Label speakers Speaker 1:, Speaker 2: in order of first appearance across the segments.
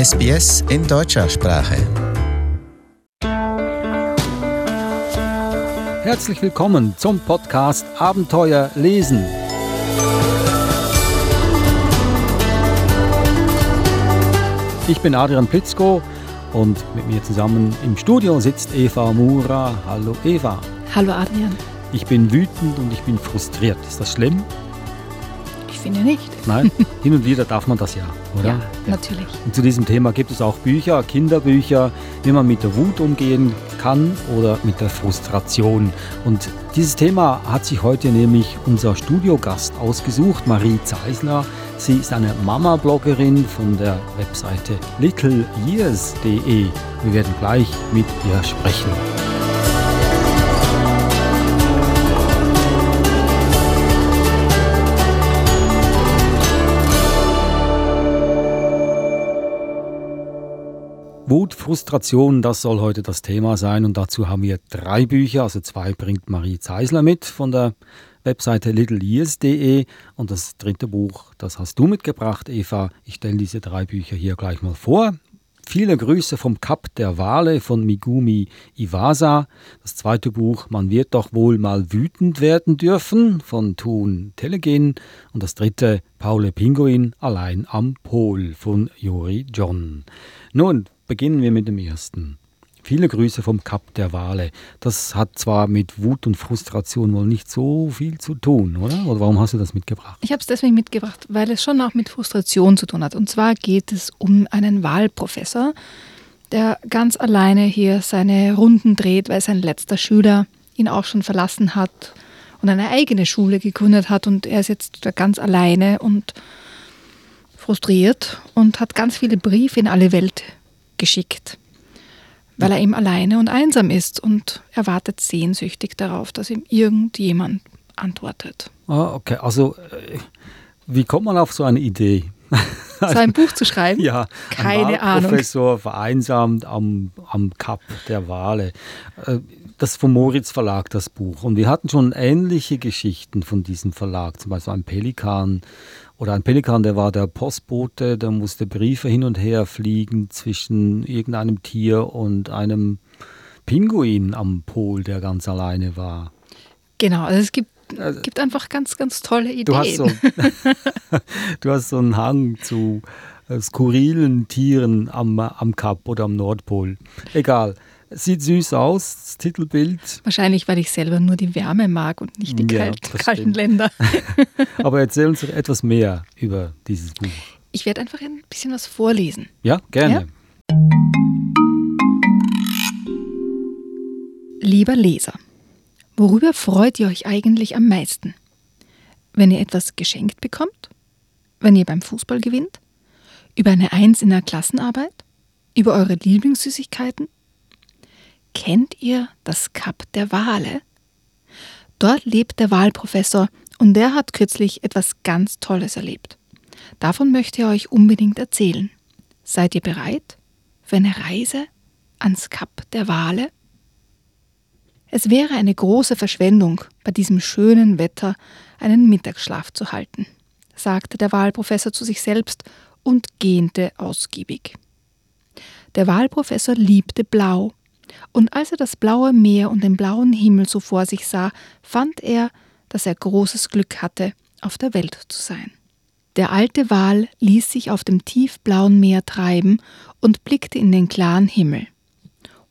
Speaker 1: SBS in deutscher Sprache.
Speaker 2: Herzlich willkommen zum Podcast Abenteuer lesen. Ich bin Adrian Plitzko und mit mir zusammen im Studio sitzt Eva Mura. Hallo Eva.
Speaker 3: Hallo Adrian.
Speaker 2: Ich bin wütend und ich bin frustriert. Ist das schlimm?
Speaker 3: Ich finde nicht.
Speaker 2: Nein, hin und wieder darf man das ja, oder?
Speaker 3: Ja, natürlich.
Speaker 2: Und zu diesem Thema gibt es auch Bücher, Kinderbücher, wie man mit der Wut umgehen kann oder mit der Frustration. Und dieses Thema hat sich heute nämlich unser Studiogast ausgesucht, Marie Zeisler. Sie ist eine Mama-Bloggerin von der Webseite littleyears.de. Wir werden gleich mit ihr sprechen. Wut, Frustration, das soll heute das Thema sein und dazu haben wir drei Bücher, also zwei bringt Marie Zeisler mit von der Webseite littleyears.de und das dritte Buch, das hast du mitgebracht, Eva. Ich stelle diese drei Bücher hier gleich mal vor. Viele Grüße vom Kap der Wale von Migumi Iwasa. Das zweite Buch Man wird doch wohl mal wütend werden dürfen von Thun Telegen. Und das dritte Paule Pinguin allein am Pol von Jori John. Nun, beginnen wir mit dem ersten. Viele Grüße vom Kap der Wale. Das hat zwar mit Wut und Frustration wohl nicht so viel zu tun, oder? Oder warum hast du das mitgebracht?
Speaker 3: Ich habe es deswegen mitgebracht, weil es schon auch mit Frustration zu tun hat. Und zwar geht es um einen Wahlprofessor, der ganz alleine hier seine Runden dreht, weil sein letzter Schüler ihn auch schon verlassen hat und eine eigene Schule gegründet hat. Und er ist jetzt ganz alleine und frustriert und hat ganz viele Briefe in alle Welt geschickt, weil er eben alleine und einsam ist und er wartet sehnsüchtig darauf, dass ihm irgendjemand antwortet.
Speaker 2: Ah, okay. Also, äh, wie kommt man auf so eine Idee?
Speaker 3: So ein Buch zu schreiben?
Speaker 2: Ja,
Speaker 3: keine
Speaker 2: ein
Speaker 3: Ahnung.
Speaker 2: Professor vereinsamt am, am Kap der Wale. Äh, Das vom Moritz Verlag, das Buch. Und wir hatten schon ähnliche Geschichten von diesem Verlag. Zum Beispiel ein Pelikan oder ein Pelikan, der war der Postbote, der musste Briefe hin und her fliegen zwischen irgendeinem Tier und einem Pinguin am Pol, der ganz alleine war.
Speaker 3: Genau, also es gibt, gibt einfach ganz, ganz tolle Ideen.
Speaker 2: Du hast so, du hast so einen Hang zu äh, skurrilen Tieren am, am Kap oder am Nordpol. Egal. Sieht süß aus, das Titelbild.
Speaker 3: Wahrscheinlich, weil ich selber nur die Wärme mag und nicht die
Speaker 2: Ja,
Speaker 3: kalten
Speaker 2: stimmt.
Speaker 3: Länder.
Speaker 2: Aber erzähl uns doch etwas mehr über dieses Buch.
Speaker 3: Ich werde einfach ein bisschen was vorlesen.
Speaker 2: Ja, gerne.
Speaker 3: Lieber Leser, worüber freut ihr euch eigentlich am meisten? Wenn ihr etwas geschenkt bekommt? Wenn ihr beim Fußball gewinnt? Über eine Eins in der Klassenarbeit? Über eure Lieblingssüßigkeiten? Kennt ihr das Kap der Wale? Dort lebt der Wahlprofessor und der hat kürzlich etwas ganz Tolles erlebt. Davon möchte er euch unbedingt erzählen. Seid ihr bereit für eine Reise ans Kap der Wale? Es wäre eine große Verschwendung, bei diesem schönen Wetter einen Mittagsschlaf zu halten, sagte der Wahlprofessor zu sich selbst und gähnte ausgiebig. Der Wahlprofessor liebte Blau, und als er das blaue Meer und den blauen Himmel so vor sich sah, fand er, dass er großes Glück hatte, auf der Welt zu sein. Der alte Wal ließ sich auf dem tiefblauen Meer treiben und blickte in den klaren Himmel.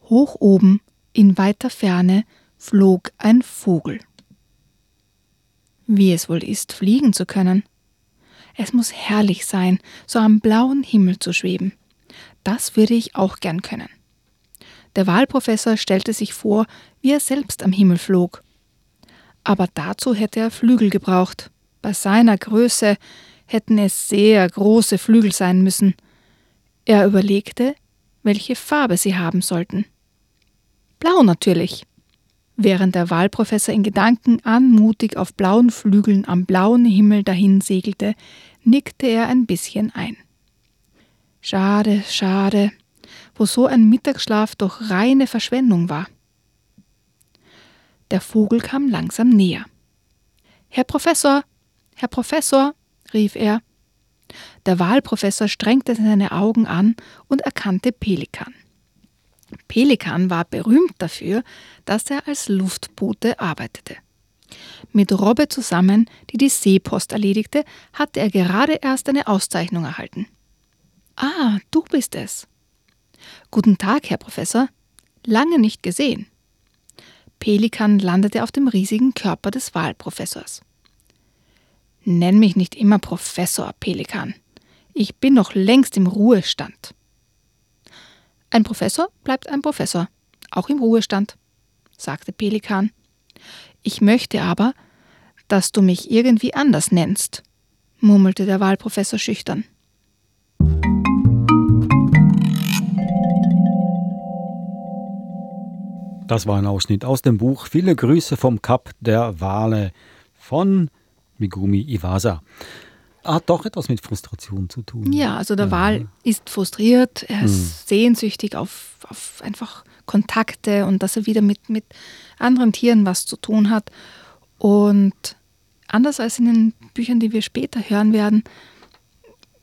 Speaker 3: Hoch oben, in weiter Ferne, flog ein Vogel. Wie es wohl ist, fliegen zu können. Es muss herrlich sein, so am blauen Himmel zu schweben. Das würde ich auch gern können. Der Wahlprofessor stellte sich vor, wie er selbst am Himmel flog. Aber dazu hätte er Flügel gebraucht. Bei seiner Größe hätten es sehr große Flügel sein müssen. Er überlegte, welche Farbe sie haben sollten. Blau natürlich. Während der Wahlprofessor in Gedanken anmutig auf blauen Flügeln am blauen Himmel dahin segelte, nickte er ein bisschen ein. Schade, schade, wo so ein Mittagsschlaf doch reine Verschwendung war. Der Vogel kam langsam näher. Herr Professor, Herr Professor, rief er. Der Wahlprofessor strengte seine Augen an und erkannte Pelikan. Pelikan war berühmt dafür, dass er als Luftbote arbeitete. Mit Robbe zusammen, die die Seepost erledigte, hatte er gerade erst eine Auszeichnung erhalten. Ah, du bist es. Guten Tag, Herr Professor. Lange nicht gesehen. Pelikan landete auf dem riesigen Körper des Wahlprofessors. Nenn mich nicht immer Professor, Pelikan. Ich bin noch längst im Ruhestand. Ein Professor bleibt ein Professor, auch im Ruhestand, sagte Pelikan. Ich möchte aber, dass du mich irgendwie anders nennst, murmelte der Wahlprofessor schüchtern.
Speaker 2: Das war ein Ausschnitt aus dem Buch Viele Grüße vom Kap der Wale von Megumi Iwasa. Hat doch etwas mit Frustration zu tun.
Speaker 3: Ja, also der ja. Wal ist frustriert, er ist hm. sehnsüchtig auf, auf einfach Kontakte und dass er wieder mit, mit anderen Tieren was zu tun hat. Und anders als in den Büchern, die wir später hören werden,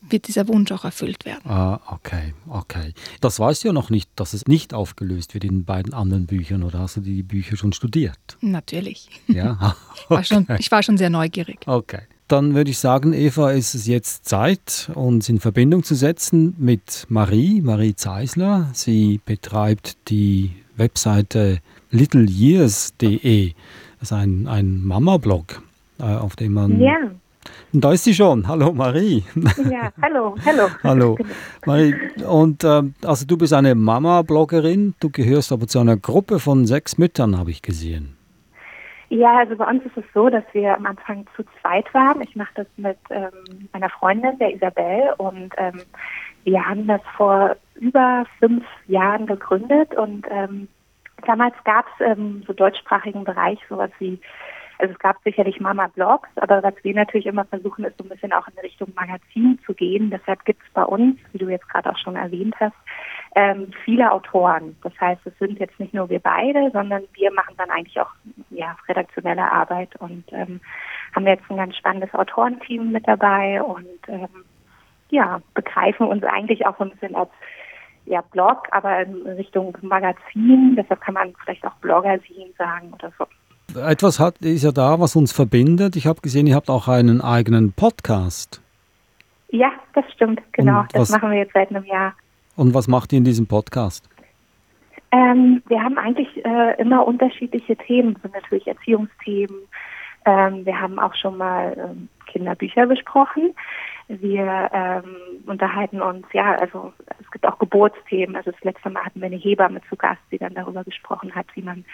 Speaker 3: wird dieser Wunsch auch erfüllt werden.
Speaker 2: Ah, okay, okay. Das weißt du ja noch nicht, dass es nicht aufgelöst wird in beiden anderen Büchern, oder hast du die Bücher schon studiert?
Speaker 3: Natürlich.
Speaker 2: Ja.
Speaker 3: Okay. War schon, ich war schon sehr neugierig.
Speaker 2: Okay. Dann würde ich sagen, Eva, ist es jetzt Zeit, uns in Verbindung zu setzen mit Marie, Marie Zeisler. Sie betreibt die Webseite littleyears.de. Das ist ein, ein Mama-Blog, äh, auf dem man
Speaker 4: ja
Speaker 2: da ist sie schon. Hallo Marie.
Speaker 4: Ja, hallo, hallo.
Speaker 2: hallo. Marie, und äh, also du bist eine Mama-Bloggerin, du gehörst aber zu einer Gruppe von sechs Müttern, habe ich gesehen.
Speaker 4: Ja, also bei uns ist es so, dass wir am Anfang zu zweit waren. Ich mache das mit ähm, meiner Freundin, der Isabel, und ähm, wir haben das vor über fünf Jahren gegründet und ähm, damals gab es im so deutschsprachigen Bereich sowas wie also es gab sicherlich Mama-Blogs, aber was wir natürlich immer versuchen, ist so ein bisschen auch in Richtung Magazin zu gehen. Deshalb gibt es bei uns, wie du jetzt gerade auch schon erwähnt hast, ähm, viele Autoren. Das heißt, es sind jetzt nicht nur wir beide, sondern wir machen dann eigentlich auch ja, redaktionelle Arbeit und ähm, haben jetzt ein ganz spannendes Autorenteam mit dabei und ähm, ja, begreifen uns eigentlich auch so ein bisschen als ja, Blog, aber in Richtung Magazin. Deshalb kann man vielleicht auch Bloggersin sagen oder so
Speaker 2: etwas hat, ist ja da, was uns verbindet. Ich habe gesehen, ihr habt auch einen eigenen Podcast.
Speaker 4: Ja, das stimmt, genau. Und das machen wir jetzt seit einem Jahr.
Speaker 2: Und was macht ihr in diesem Podcast?
Speaker 4: Ähm, wir haben eigentlich äh, immer unterschiedliche Themen. Sind natürlich Erziehungsthemen. Ähm, wir haben auch schon mal ähm, Kinderbücher besprochen. Wir ähm, unterhalten uns, ja, also es gibt auch Geburtsthemen. Also das letzte Mal hatten wir eine Hebamme zu Gast, die dann darüber gesprochen hat, wie man,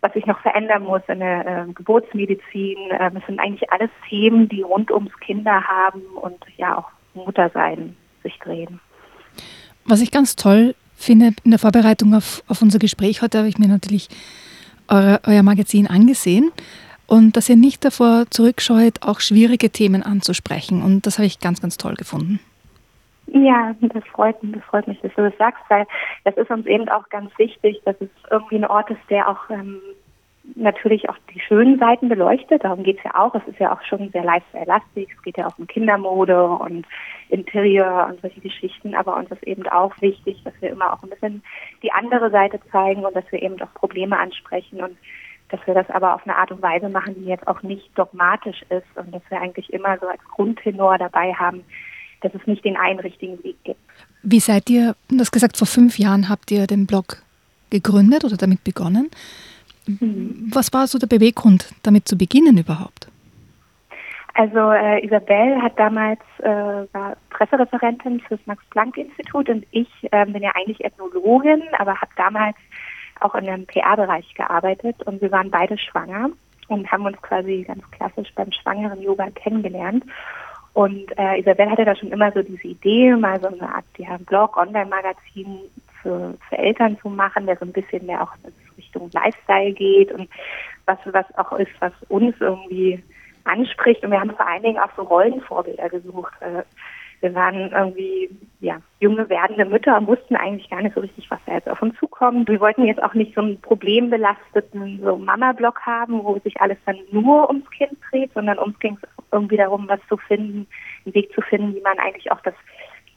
Speaker 4: was sich noch verändern muss in der äh, Geburtsmedizin. Ähm, es sind eigentlich alles Themen, die rund ums Kinder haben und ja auch Muttersein sich drehen.
Speaker 3: Was ich ganz toll finde in der Vorbereitung auf, auf unser Gespräch heute, habe ich mir natürlich eure, euer Magazin angesehen und dass ihr nicht davor zurückscheut, auch schwierige Themen anzusprechen. Und das habe ich ganz, ganz toll gefunden.
Speaker 4: Ja, das freut mich, das freut mich, dass du das sagst, weil das ist uns eben auch ganz wichtig, dass es irgendwie ein Ort ist, der auch ähm, natürlich auch die schönen Seiten beleuchtet. Darum geht es ja auch. Es ist ja auch schon sehr lifestyle-lastig. Es geht ja auch um Kindermode und Interieur und solche Geschichten. Aber uns ist eben auch wichtig, dass wir immer auch ein bisschen die andere Seite zeigen und dass wir eben auch Probleme ansprechen und dass wir das aber auf eine Art und Weise machen, die jetzt auch nicht dogmatisch ist und dass wir eigentlich immer so als Grundtenor dabei haben, dass es nicht den einen richtigen Weg gibt.
Speaker 3: Wie seid ihr, du hast gesagt, vor fünf Jahren habt ihr den Blog gegründet oder damit begonnen. Mhm. Was war so der Beweggrund, damit zu beginnen überhaupt?
Speaker 4: Also äh, Isabel hat damals äh, war Pressereferentin fürs Max-Planck-Institut und ich äh, bin ja eigentlich Ethnologin, aber habe damals auch in einem PR-Bereich gearbeitet und wir waren beide schwanger und haben uns quasi ganz klassisch beim schwangeren Yoga kennengelernt. Und äh, Isabel hatte da schon immer so diese Idee, mal so eine Art ja, Blog, Online-Magazin für, für Eltern zu machen, der so ein bisschen mehr auch in Richtung Lifestyle geht und was, was auch ist, was uns irgendwie anspricht. Und wir haben vor allen Dingen auch so Rollenvorbilder gesucht. Äh, wir waren irgendwie ja junge werdende Mütter und wussten eigentlich gar nicht so richtig, was da jetzt auf uns zukommt. Wir wollten jetzt auch nicht so einen problembelasteten so Mama-Blog haben, wo sich alles dann nur ums Kind dreht, sondern uns ging es irgendwie darum, was zu finden, einen Weg zu finden, wie man eigentlich auch das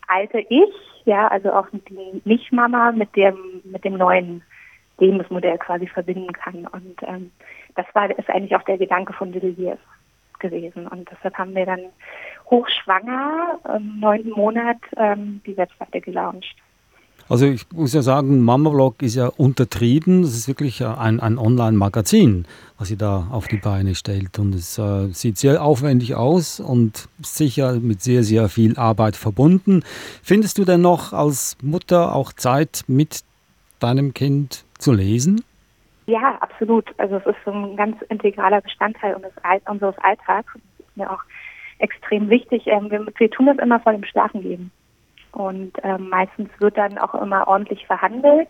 Speaker 4: alte Ich, ja, also auch die Nicht-Mama mit dem mit dem neuen Lebensmodell quasi verbinden kann. Und ähm, das war ist eigentlich auch der Gedanke von Little Years gewesen. Und deshalb haben wir dann hochschwanger im neunten Monat ähm, die Webseite gelauncht.
Speaker 2: Also ich muss ja sagen, Mama-Blog ist ja untertrieben. Das ist wirklich ein, ein Online-Magazin, was sie da auf die Beine stellt. Und es äh, sieht sehr aufwendig aus und sicher mit sehr, sehr viel Arbeit verbunden. Findest du denn noch als Mutter auch Zeit, mit deinem Kind zu lesen?
Speaker 4: Ja, absolut. Also es ist so ein ganz integraler Bestandteil unseres Alltags. Das ist mir auch extrem wichtig. Ähm, wir, tun das immer vor dem Schlafengehen. Und ähm, meistens wird dann auch immer ordentlich verhandelt.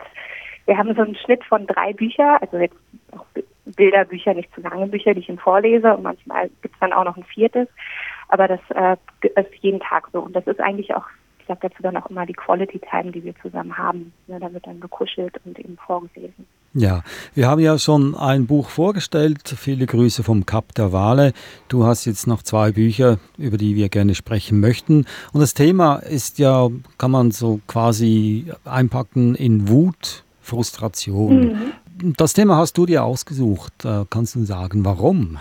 Speaker 4: Wir haben so einen Schnitt von drei Büchern, also jetzt auch Bilderbücher, nicht zu lange Bücher, die ich ihm vorlese. Und manchmal gibt es dann auch noch ein viertes. Aber das äh, ist jeden Tag so. Und das ist eigentlich auch, ich sage dazu dann auch immer die Quality Time, die wir zusammen haben. Ja, da wird dann gekuschelt und eben vorgelesen.
Speaker 2: Ja, wir haben ja schon ein Buch vorgestellt. Viele Grüße vom Kap der Wale. Du hast jetzt noch zwei Bücher, über die wir gerne sprechen möchten. Und das Thema ist ja, kann man so quasi einpacken in Wut, Frustration. Mhm. Das Thema hast du dir ausgesucht. Äh, kannst du sagen, warum?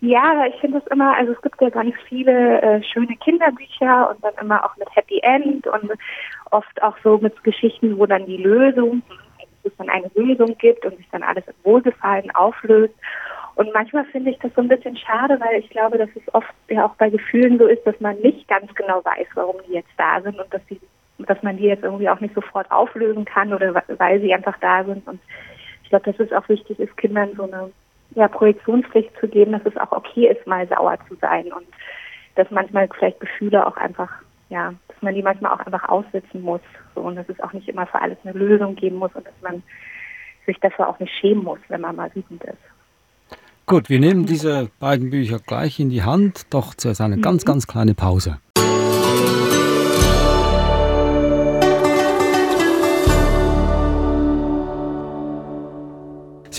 Speaker 4: Ja, ich finde es immer, also es gibt ja ganz viele äh, schöne Kinderbücher und dann immer auch mit Happy End und oft auch so mit Geschichten, wo dann die Lösung es dann eine Lösung gibt und sich dann alles im Wohlgefallen auflöst. Und manchmal finde ich das so ein bisschen schade, weil ich glaube, dass es oft ja auch bei Gefühlen so ist, dass man nicht ganz genau weiß, warum die jetzt da sind und dass die, dass man die jetzt irgendwie auch nicht sofort auflösen kann oder weil sie einfach da sind. Und ich glaube, dass es auch wichtig ist, Kindern so eine ja, Projektionspflicht zu geben, dass es auch okay ist, mal sauer zu sein und dass manchmal vielleicht Gefühle auch einfach ja, dass man die manchmal auch einfach aussitzen muss. So, und dass es auch nicht immer für alles eine Lösung geben muss und dass man sich dafür auch nicht schämen muss, wenn man mal wütend ist.
Speaker 2: Gut, wir nehmen diese beiden Bücher gleich in die Hand, doch zuerst eine mhm. ganz, ganz kleine Pause.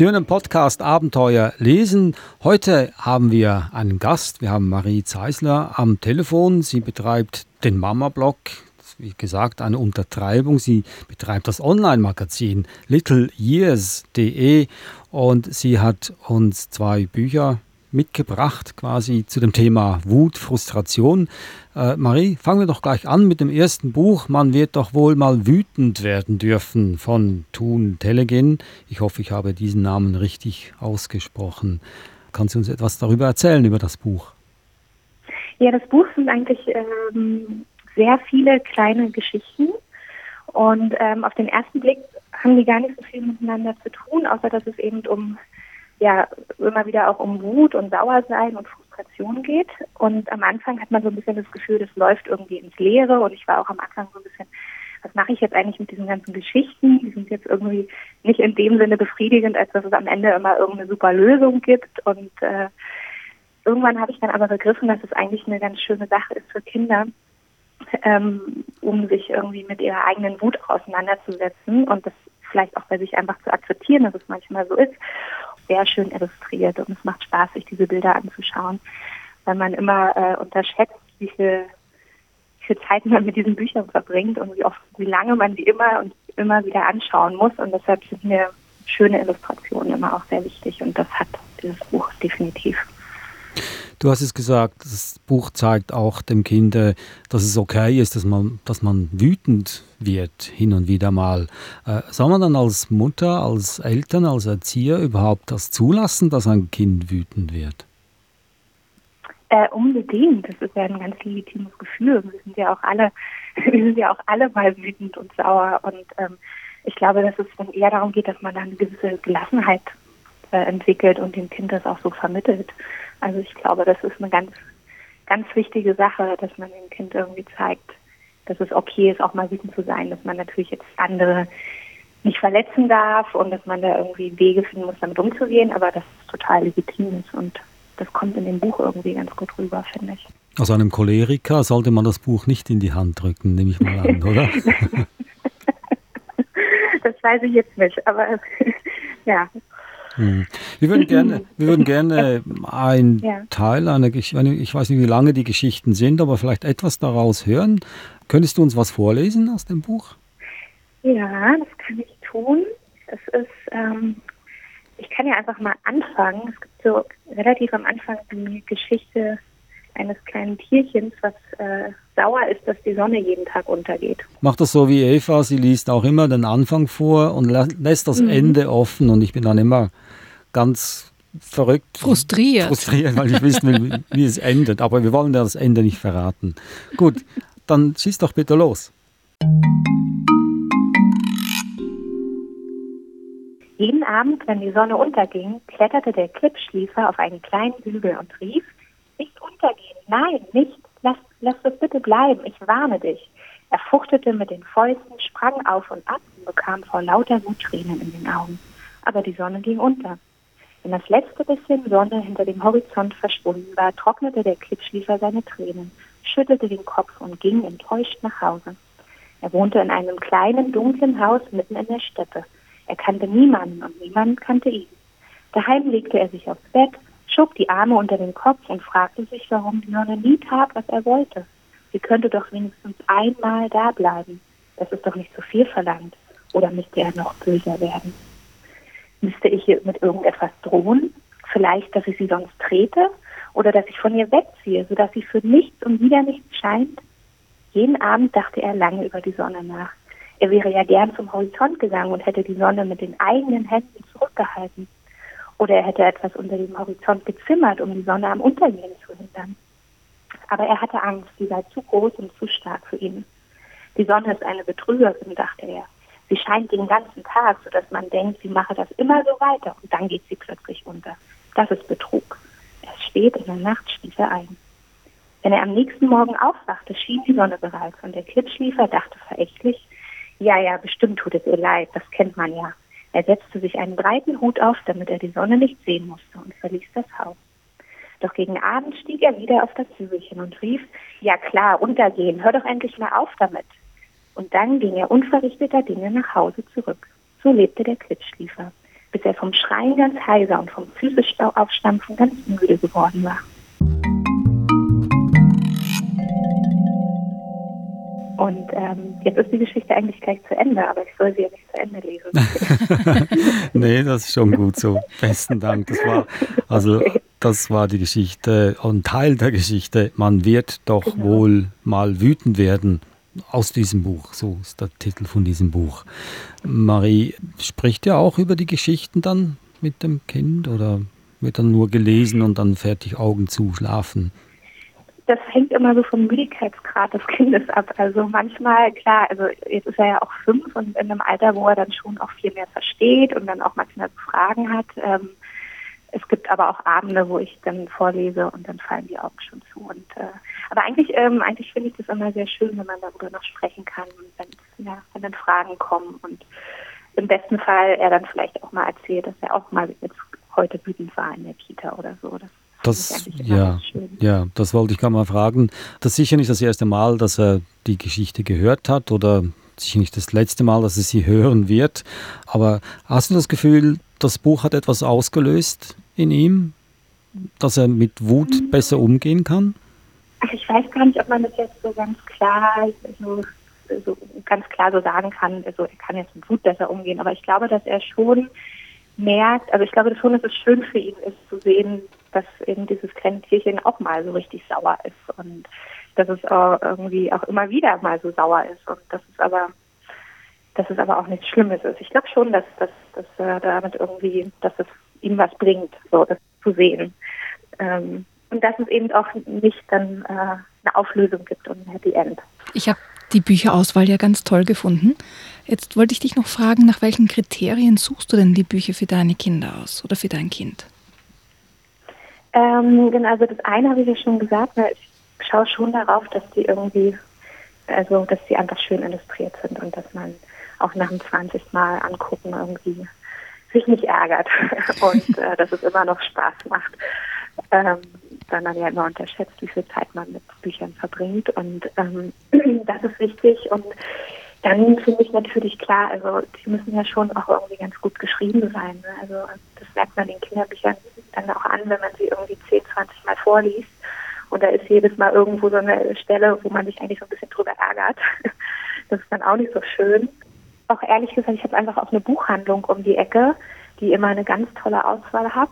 Speaker 2: Den Podcast Abenteuer lesen. Heute haben wir einen Gast. Wir haben Marie Zeisler am Telefon. Sie betreibt den Mama-Blog. Wie gesagt, eine Untertreibung. Sie betreibt das Online-Magazin littleyears.de und sie hat uns zwei Bücher mitgebracht, quasi zu dem Thema Wut, Frustration. Äh, Marie, fangen wir doch gleich an mit dem ersten Buch. Man wird doch wohl mal wütend werden dürfen von Thun Telegin. Ich hoffe, ich habe diesen Namen richtig ausgesprochen. Kannst du uns etwas darüber erzählen, über das Buch?
Speaker 4: Ja, das Buch sind eigentlich ähm, sehr viele kleine Geschichten. Und ähm, auf den ersten Blick haben die gar nicht so viel miteinander zu tun, außer dass es eben um ja immer wieder auch um Wut und Sauersein und Frustration geht. Und am Anfang hat man so ein bisschen das Gefühl, das läuft irgendwie ins Leere. Und ich war auch am Anfang so ein bisschen, was mache ich jetzt eigentlich mit diesen ganzen Geschichten? Die sind jetzt irgendwie nicht in dem Sinne befriedigend, als dass es am Ende immer irgendeine super Lösung gibt. Und äh, irgendwann habe ich dann aber begriffen, dass es eigentlich eine ganz schöne Sache ist für Kinder, ähm, um sich irgendwie mit ihrer eigenen Wut auseinanderzusetzen und das vielleicht auch bei sich einfach zu akzeptieren, dass es manchmal so ist sehr schön illustriert und es macht Spaß, sich diese Bilder anzuschauen, weil man immer äh, unterschätzt, wie viel, wie viel Zeit man mit diesen Büchern verbringt und wie oft, wie lange man sie immer und immer wieder anschauen muss. Und deshalb sind mir schöne Illustrationen immer auch sehr wichtig und das hat dieses Buch definitiv.
Speaker 2: Du hast es gesagt, das Buch zeigt auch dem Kind, dass es okay ist, dass man, dass man wütend wird hin und wieder mal. Äh, soll man dann als Mutter, als Eltern, als Erzieher überhaupt das zulassen, dass ein Kind wütend wird?
Speaker 4: Äh, unbedingt. Das ist ja ein ganz legitimes Gefühl. Wir sind ja auch alle, wir sind ja auch alle mal wütend und sauer. Und ähm, ich glaube, dass es dann eher darum geht, dass man dann eine gewisse Gelassenheit äh, entwickelt und dem Kind das auch so vermittelt. Also ich glaube, das ist eine ganz, ganz wichtige Sache, dass man dem Kind irgendwie zeigt, dass es okay ist, auch mal wütend zu sein, dass man natürlich jetzt andere nicht verletzen darf und dass man da irgendwie Wege finden muss, damit umzugehen, aber dass es total legitim ist und das kommt in dem Buch irgendwie ganz gut rüber, finde ich.
Speaker 2: Also einem Choleriker sollte man das Buch nicht in die Hand drücken, nehme ich mal an, oder?
Speaker 4: das weiß ich jetzt nicht, aber ja.
Speaker 2: Hm. Wir würden gerne, wir würden gerne ein ja. Teil einer Geschichte, ich weiß nicht, wie lange die Geschichten sind, aber vielleicht etwas daraus hören. Könntest du uns was vorlesen aus dem Buch?
Speaker 4: Ja, das kann ich tun. Es ist, ähm, ich kann ja einfach mal anfangen. Es gibt so relativ am Anfang die Geschichte eines kleinen Tierchens, was äh, sauer ist, dass die Sonne jeden Tag untergeht.
Speaker 2: Macht das so wie Eva, sie liest auch immer den Anfang vor und lässt das mhm. Ende offen und ich bin dann immer ganz verrückt.
Speaker 3: Frustriert.
Speaker 2: Frustriert, weil ich wissen will, wie es endet. Aber wir wollen ja das Ende nicht verraten. Gut, dann schieß doch bitte los.
Speaker 4: Jeden Abend, wenn die Sonne unterging, kletterte der Klippschliefer auf einen kleinen Hügel und rief, nicht untergehen, nein, nicht, lass, lass das bitte bleiben, ich warne dich. Er fuchtete mit den Fäusten, sprang auf und ab und bekam vor lauter Wut Tränen in den Augen. Aber die Sonne ging unter. Wenn das letzte bisschen Sonne hinter dem Horizont verschwunden war, trocknete der Klippschliefer seine Tränen, schüttelte den Kopf und ging enttäuscht nach Hause. Er wohnte in einem kleinen, dunklen Haus mitten in der Steppe. Er kannte niemanden und niemand kannte ihn. Daheim legte er sich aufs Bett, schob die Arme unter den Kopf und fragte sich, warum die Sonne nie tat, was er wollte. Sie könnte doch wenigstens einmal da bleiben. Das ist doch nicht so viel verlangt. Oder müsste er noch böser werden? Müsste ich ihr mit irgendetwas drohen? Vielleicht, dass ich sie sonst trete? Oder dass ich von ihr wegziehe, sodass sie für nichts und wieder nichts scheint? Jeden Abend dachte er lange über die Sonne nach. Er wäre ja gern zum Horizont gegangen und hätte die Sonne mit den eigenen Händen zurückgehalten. Oder er hätte etwas unter dem Horizont gezimmert, um die Sonne am Untergehen zu hindern. Aber er hatte Angst, sie sei zu groß und zu stark für ihn. Die Sonne ist eine Betrügerin, dachte er. Sie scheint den ganzen Tag, sodass man denkt, sie mache das immer so weiter und dann geht sie plötzlich unter. Das ist Betrug. Erst spät in der Nacht schlief er ein. Wenn er am nächsten Morgen aufwachte, schien die Sonne bereits und der Klippschliefer dachte verächtlich, ja, ja, bestimmt tut es ihr leid, das kennt man ja. Er setzte sich einen breiten Hut auf, damit er die Sonne nicht sehen musste und verließ das Haus. Doch gegen Abend stieg er wieder auf das Hügelchen und rief, ja klar, untergehen, hör doch endlich mal auf damit. Und dann ging er unverrichteter Dinge nach Hause zurück. So lebte der Klippschliefer, bis er vom Schreien ganz heiser und vom Füßestau aufstampfen ganz müde geworden war. Und ähm, jetzt ist die Geschichte eigentlich gleich zu Ende, aber ich soll sie ja nicht zu Ende lesen.
Speaker 2: nee, das ist schon gut so. Besten Dank. Das war also okay. das war die Geschichte, ein Teil der Geschichte. Man wird doch genau. wohl mal wütend werden aus diesem Buch. So ist der Titel von diesem Buch. Marie spricht ja auch über die Geschichten dann mit dem Kind oder wird dann nur gelesen und dann fertig Augen zu schlafen?
Speaker 4: das hängt immer so vom Müdigkeitsgrad des Kindes ab. Also manchmal, klar, also jetzt ist er ja auch fünf und in einem Alter, wo er dann schon auch viel mehr versteht und dann auch manchmal Fragen hat. Ähm, es gibt aber auch Abende, wo ich dann vorlese und dann fallen die Augen schon zu. Und äh, aber eigentlich, ähm, eigentlich finde ich das immer sehr schön, wenn man darüber noch sprechen kann und wenn, ja, wenn dann Fragen kommen und im besten Fall er dann vielleicht auch mal erzählt, dass er auch mal jetzt heute wütend war in der Kita oder so. Das
Speaker 2: das, ja, ja, das wollte ich gerade mal fragen. Das ist sicher nicht das erste Mal, dass er die Geschichte gehört hat oder sicher nicht das letzte Mal, dass er sie hören wird. Aber hast du das Gefühl, das Buch hat etwas ausgelöst in ihm, dass er mit Wut mhm. besser umgehen kann?
Speaker 4: Ach, ich weiß gar nicht, ob man das jetzt so ganz klar, so, so ganz klar so sagen kann. Also er kann jetzt mit Wut besser umgehen, aber ich glaube, dass er schon merkt, also ich glaube schon, dass es schön für ihn ist zu sehen, dass eben dieses kleine Tierchen auch mal so richtig sauer ist und dass es auch irgendwie auch immer wieder mal so sauer ist und dass es aber dass es aber auch nichts Schlimmes ist. Ich glaube schon, dass, dass, dass er damit irgendwie, dass es ihm was bringt, so das zu sehen. Ähm, und dass es eben auch nicht dann äh, eine Auflösung gibt und ein Happy End.
Speaker 3: Ich habe die Bücherauswahl ja ganz toll gefunden. Jetzt wollte ich dich noch fragen, nach welchen Kriterien suchst du denn die Bücher für deine Kinder aus oder für dein Kind?
Speaker 4: Ähm, genau, also das eine habe ich ja schon gesagt, weil ich schaue schon darauf, dass die irgendwie, also dass die einfach schön illustriert sind und dass man auch nach dem 20. Mal angucken irgendwie sich nicht ärgert und äh, dass es immer noch Spaß macht. Ähm, sondern ja immer unterschätzt, wie viel Zeit man mit Büchern verbringt. Und ähm, das ist wichtig. Und dann finde ich natürlich klar, also die müssen ja schon auch irgendwie ganz gut geschrieben sein. Ne? Also das merkt man den Kinderbüchern dann auch an, wenn man sie irgendwie 10, 20 Mal vorliest. Und da ist jedes Mal irgendwo so eine Stelle, wo man sich eigentlich so ein bisschen drüber ärgert. Das ist dann auch nicht so schön. Auch ehrlich gesagt, ich habe einfach auch eine Buchhandlung um die Ecke, die immer eine ganz tolle Auswahl hat.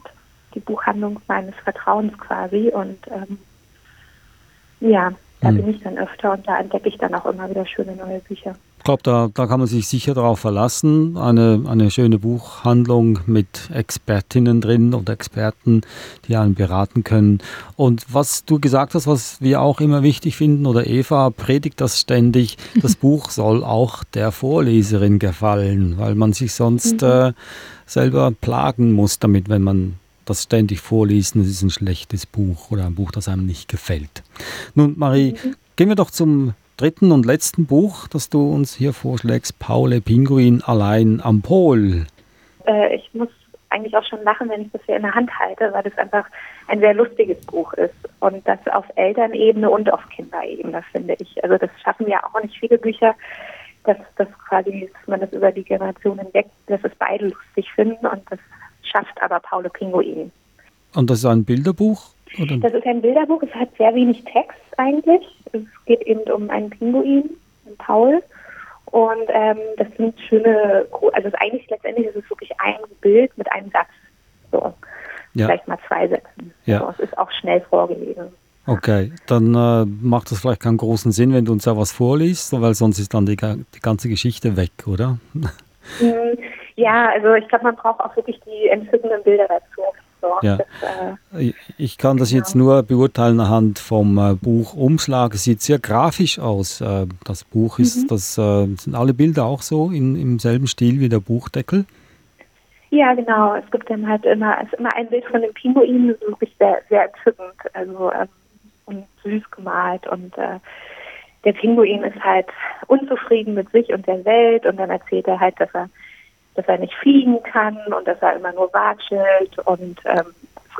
Speaker 4: Die Buchhandlung meines Vertrauens quasi. Und ähm, ja, da hm. bin ich dann öfter und da entdecke ich dann auch immer wieder schöne neue Bücher.
Speaker 2: Ich glaube, da, da kann man sich sicher darauf verlassen. Eine, eine schöne Buchhandlung mit Expertinnen drin und Experten, die einen beraten können. Und was du gesagt hast, was wir auch immer wichtig finden, oder Eva predigt das ständig, das Buch soll auch der Vorleserin gefallen, weil man sich sonst mhm. äh, selber plagen muss damit, wenn man das ständig vorliest, es ist ein schlechtes Buch oder ein Buch, das einem nicht gefällt. Nun, Marie, mhm. gehen wir doch zum dritten und letzten Buch, das du uns hier vorschlägst, Paule Pinguin allein am Pol.
Speaker 4: Äh, ich muss eigentlich auch schon lachen, wenn ich das hier in der Hand halte, weil das einfach ein sehr lustiges Buch ist. Und das auf Elternebene und auf Kinderebene, finde ich. Also das schaffen ja auch nicht viele Bücher, dass, dass quasi, dass man das über die Generationen hinweg, dass es beide lustig finden und das schafft aber Paule Pinguin.
Speaker 2: Und das ist ein Bilderbuch?
Speaker 4: Oder? Das ist ein Bilderbuch, es hat sehr wenig Text eigentlich. Es geht eben um einen Pinguin, einen Paul. Und ähm, das sind schöne, also eigentlich letztendlich ist es wirklich ein Bild mit einem Satz. So. Ja. Vielleicht mal zwei Sätzen. Ja. So, es ist auch schnell vorgelesen.
Speaker 2: Okay, dann äh, macht das vielleicht keinen großen Sinn, wenn du uns da was vorliest, weil sonst ist dann die, die ganze Geschichte weg, oder?
Speaker 4: Mm, ja, also ich glaube, man braucht auch wirklich die entzückenden Bilder dazu. So,
Speaker 2: ja. Das, äh, ich kann das genau. jetzt nur beurteilen anhand vom äh, Buchumschlag. Es sieht sehr grafisch aus. Äh, das Buch ist, mhm. das äh, sind alle Bilder auch so in, im selben Stil wie der Buchdeckel.
Speaker 4: Ja, genau. Es gibt dann halt immer, es ist immer ein Bild von dem Pinguin, das ist wirklich sehr, sehr entzückend, also ähm, und süß gemalt und äh, der Pinguin ist halt unzufrieden mit sich und der Welt und dann erzählt er halt, dass er dass er nicht fliegen kann und dass er immer nur watschelt und ähm,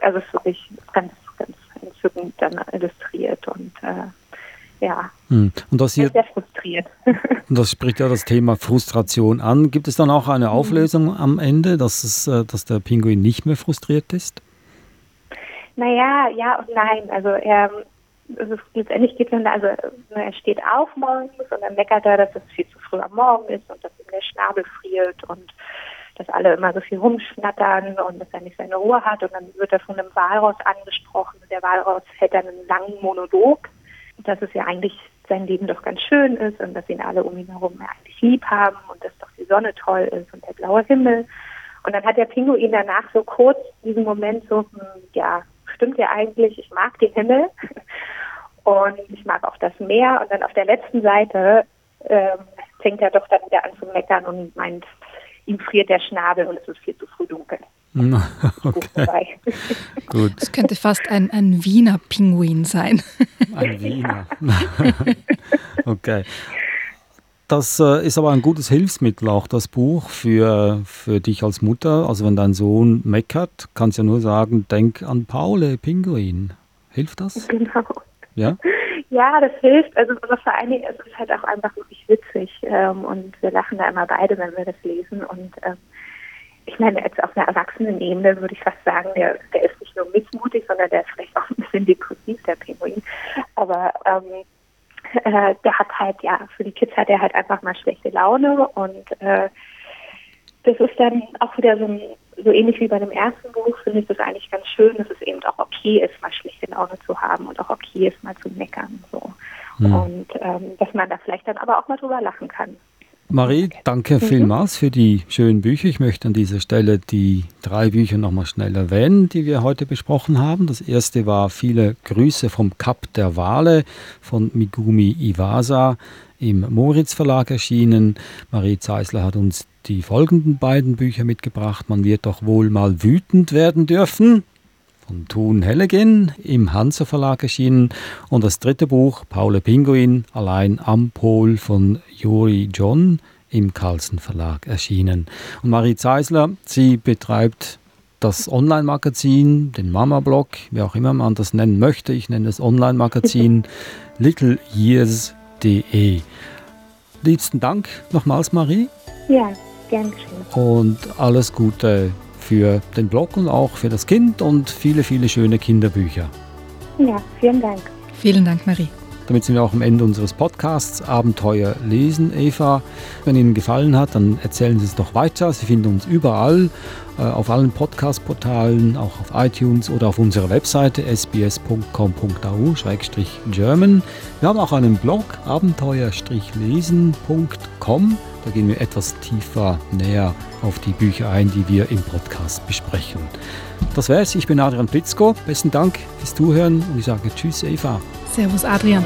Speaker 4: also es ist wirklich ganz, ganz entzückend dann illustriert und äh, ja,
Speaker 2: hm. und das hier,
Speaker 4: sehr frustriert.
Speaker 2: und das spricht ja das Thema Frustration an. Gibt es dann auch eine mhm. Auflösung am Ende, dass, es, äh, dass der Pinguin nicht mehr frustriert ist?
Speaker 4: Naja, ja und nein. Also er, also letztendlich geht es dann, also ne, er steht auf morgens und dann meckert er, dass es viel zu früh am Morgen ist und dass ihm der Schnabel friert und dass alle immer so viel rumschnattern und dass er nicht seine Ruhe hat. Und dann wird er von einem Walross angesprochen. Der Walross hält dann einen langen Monolog, dass es ja eigentlich sein Leben doch ganz schön ist und dass ihn alle um ihn herum eigentlich lieb haben und dass doch die Sonne toll ist und der blaue Himmel. Und dann hat der Pinguin danach so kurz diesen Moment so, hm, ja, stimmt ja eigentlich, ich mag den Himmel und ich mag auch das Meer. Und dann auf der letzten Seite ähm, fängt er doch dann wieder an zu meckern und meint, ihm friert der Schnabel und es ist viel zu früh dunkel.
Speaker 3: Okay. Gut. Es könnte fast ein, ein Wiener Pinguin sein.
Speaker 2: Ein Wiener. okay. Das äh, ist aber ein gutes Hilfsmittel, auch das Buch für, für dich als Mutter. Also wenn dein Sohn meckert, kannst du ja nur sagen, denk an Paule Pinguin. Hilft das?
Speaker 4: Genau.
Speaker 2: Ja?
Speaker 4: Ja, das hilft. Also vor allen Dingen, es ist halt auch einfach wirklich witzig. Ähm, und wir lachen da immer beide, wenn wir das lesen. Und ähm, ich meine, jetzt auf einer Erwachsenenebene würde ich fast sagen, der, der ist nicht nur missmutig, sondern der ist vielleicht auch ein bisschen depressiv, der Pinguin. Aber ähm, äh, der hat halt, ja, für die Kids hat er halt einfach mal schlechte Laune und äh, das ist dann auch wieder so ein so ähnlich wie bei dem ersten Buch finde ich das eigentlich ganz schön, dass es eben auch okay ist, mal schlechte Laune zu haben und auch okay ist, mal zu meckern. So. Mhm. Und ähm, dass man da vielleicht dann aber auch mal drüber lachen kann.
Speaker 2: Marie, danke mhm. vielmals für die schönen Bücher. Ich möchte an dieser Stelle die drei Bücher nochmal schnell erwähnen, die wir heute besprochen haben. Das erste war Viele Grüße vom Kap der Wale von Migumi Iwasa im Moritz Verlag erschienen. Marie Zeisler hat uns die folgenden beiden Bücher mitgebracht. Man wird doch wohl mal wütend werden dürfen. Von Thun Hellegen im Hansa Verlag erschienen. Und das dritte Buch, Paule Pinguin, allein am Pol von Juri John im Carlsen Verlag erschienen. Und Marie Zeisler, sie betreibt das Online-Magazin, den Mama-Blog, wie auch immer man das nennen möchte. Ich nenne es Online-Magazin littleyears.de. Liebsten Dank nochmals, Marie.
Speaker 4: Ja, gern geschehen.
Speaker 2: Und alles Gute für den Blog und auch für das Kind und viele, viele schöne Kinderbücher.
Speaker 4: Ja, vielen Dank.
Speaker 3: Vielen Dank, Marie.
Speaker 2: Damit sind wir auch am Ende unseres Podcasts Abenteuer lesen, Eva. Wenn Ihnen gefallen hat, dann erzählen Sie es doch weiter. Sie finden uns überall, auf allen Podcast-Portalen, auch auf iTunes oder auf unserer Webseite sbs.com.au-german. Wir haben auch einen Blog abenteuer-lesen.com. Da gehen wir etwas tiefer näher auf die Bücher ein, die wir im Podcast besprechen. Das wäre es. Ich bin Adrian Plitzko. Besten Dank fürs Zuhören und ich sage Tschüss, Eva.
Speaker 3: Servus, Adrian.